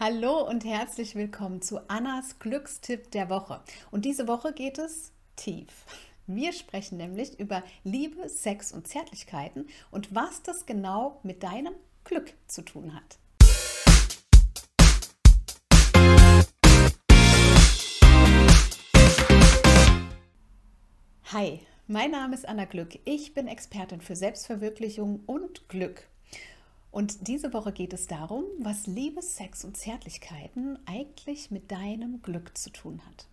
Hallo und herzlich willkommen zu Annas Glückstipp der Woche. Und diese Woche geht es tief. Wir sprechen nämlich über Liebe, Sex und Zärtlichkeiten und was das genau mit deinem Glück zu tun hat. Hi, mein Name ist Anna Glück. Ich bin Expertin für Selbstverwirklichung und Glück. Und diese Woche geht es darum, was Liebe, Sex und Zärtlichkeiten eigentlich mit deinem Glück zu tun hat.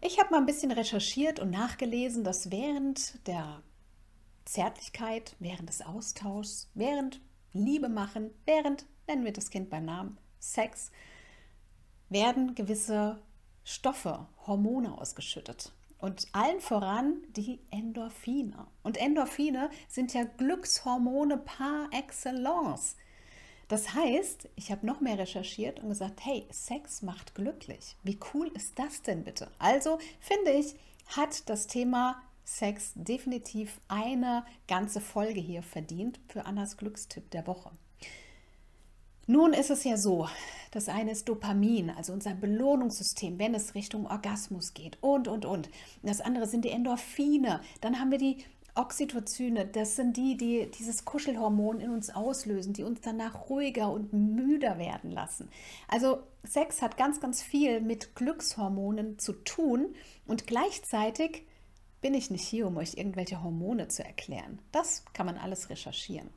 Ich habe mal ein bisschen recherchiert und nachgelesen, dass während der Zärtlichkeit, während des Austauschs, während Liebe machen, während, nennen wir das Kind beim Namen, Sex, werden gewisse Stoffe, Hormone ausgeschüttet. Und allen voran die Endorphine. Und Endorphine sind ja Glückshormone par excellence. Das heißt, ich habe noch mehr recherchiert und gesagt, hey, Sex macht glücklich. Wie cool ist das denn bitte? Also finde ich, hat das Thema Sex definitiv eine ganze Folge hier verdient für Annas Glückstipp der Woche. Nun ist es ja so, das eine ist Dopamin, also unser Belohnungssystem, wenn es Richtung Orgasmus geht und, und, und. Das andere sind die Endorphine. Dann haben wir die Oxytocine, das sind die, die dieses Kuschelhormon in uns auslösen, die uns danach ruhiger und müder werden lassen. Also Sex hat ganz, ganz viel mit Glückshormonen zu tun und gleichzeitig bin ich nicht hier, um euch irgendwelche Hormone zu erklären. Das kann man alles recherchieren.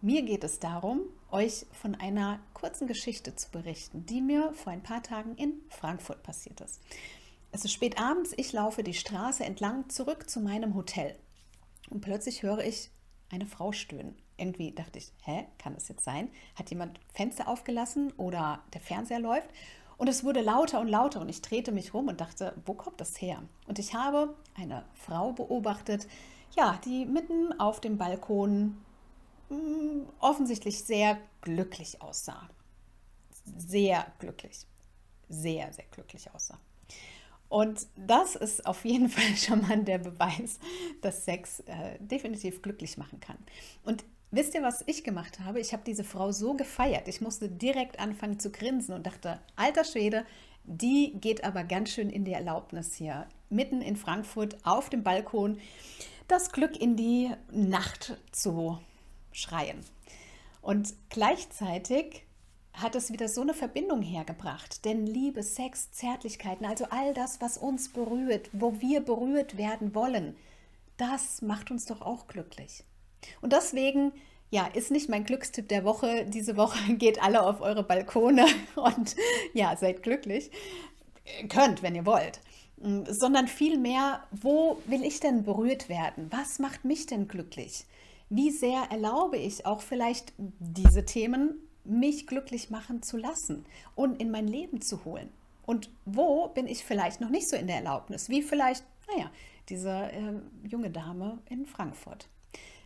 Mir geht es darum, euch von einer kurzen Geschichte zu berichten, die mir vor ein paar Tagen in Frankfurt passiert ist. Es ist spät abends, ich laufe die Straße entlang zurück zu meinem Hotel und plötzlich höre ich eine Frau stöhnen. Irgendwie dachte ich, hä, kann das jetzt sein? Hat jemand Fenster aufgelassen oder der Fernseher läuft? Und es wurde lauter und lauter und ich drehte mich rum und dachte, wo kommt das her? Und ich habe eine Frau beobachtet, ja, die mitten auf dem Balkon Mm, offensichtlich sehr glücklich aussah. Sehr glücklich. Sehr, sehr glücklich aussah. Und das ist auf jeden Fall schon mal der Beweis, dass Sex äh, definitiv glücklich machen kann. Und wisst ihr, was ich gemacht habe? Ich habe diese Frau so gefeiert. Ich musste direkt anfangen zu grinsen und dachte, alter Schwede, die geht aber ganz schön in die Erlaubnis hier. Mitten in Frankfurt auf dem Balkon das Glück in die Nacht zu schreien. Und gleichzeitig hat es wieder so eine Verbindung hergebracht. Denn Liebe, Sex, Zärtlichkeiten, also all das, was uns berührt, wo wir berührt werden wollen, das macht uns doch auch glücklich. Und deswegen, ja, ist nicht mein Glückstipp der Woche. Diese Woche geht alle auf eure Balkone und ja, seid glücklich. Könnt, wenn ihr wollt. Sondern vielmehr, wo will ich denn berührt werden? Was macht mich denn glücklich? Wie sehr erlaube ich auch vielleicht diese Themen mich glücklich machen zu lassen und in mein Leben zu holen. Und wo bin ich vielleicht noch nicht so in der Erlaubnis, wie vielleicht, naja, diese äh, junge Dame in Frankfurt.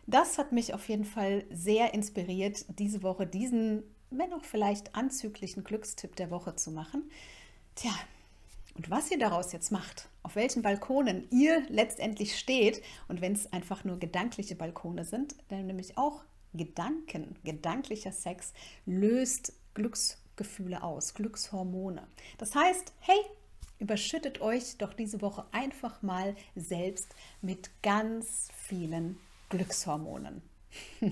Das hat mich auf jeden Fall sehr inspiriert, diese Woche diesen, wenn auch vielleicht anzüglichen Glückstipp der Woche zu machen. Tja, und was ihr daraus jetzt macht, auf welchen Balkonen ihr letztendlich steht und wenn es einfach nur gedankliche Balkone sind, dann nämlich auch Gedanken, gedanklicher Sex löst Glücksgefühle aus, Glückshormone. Das heißt, hey, überschüttet euch doch diese Woche einfach mal selbst mit ganz vielen Glückshormonen.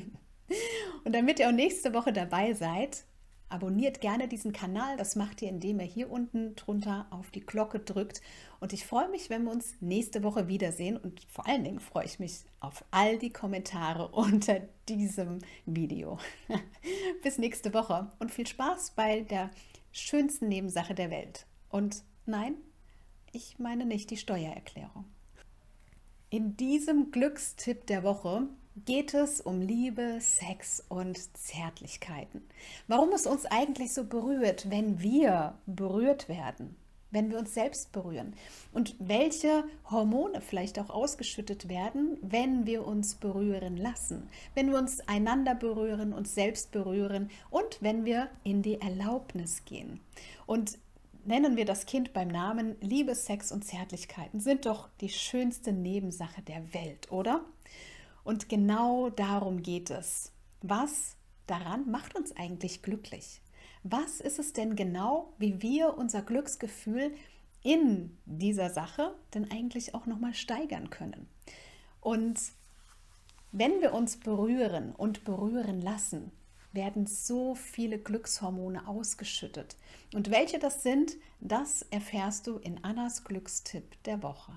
Und damit ihr auch nächste Woche dabei seid, Abonniert gerne diesen Kanal. Das macht ihr, indem ihr hier unten drunter auf die Glocke drückt. Und ich freue mich, wenn wir uns nächste Woche wiedersehen. Und vor allen Dingen freue ich mich auf all die Kommentare unter diesem Video. Bis nächste Woche und viel Spaß bei der schönsten Nebensache der Welt. Und nein, ich meine nicht die Steuererklärung. In diesem Glückstipp der Woche geht es um Liebe, Sex und Zärtlichkeiten. Warum es uns eigentlich so berührt, wenn wir berührt werden, wenn wir uns selbst berühren und welche Hormone vielleicht auch ausgeschüttet werden, wenn wir uns berühren lassen, wenn wir uns einander berühren, uns selbst berühren und wenn wir in die Erlaubnis gehen. Und nennen wir das Kind beim Namen Liebe, Sex und Zärtlichkeiten sind doch die schönste Nebensache der Welt, oder? Und genau darum geht es. Was daran macht uns eigentlich glücklich? was ist es denn genau, wie wir unser Glücksgefühl in dieser Sache denn eigentlich auch nochmal steigern können. Und wenn wir uns berühren und berühren lassen, werden so viele Glückshormone ausgeschüttet. Und welche das sind, das erfährst du in Annas Glückstipp der Woche.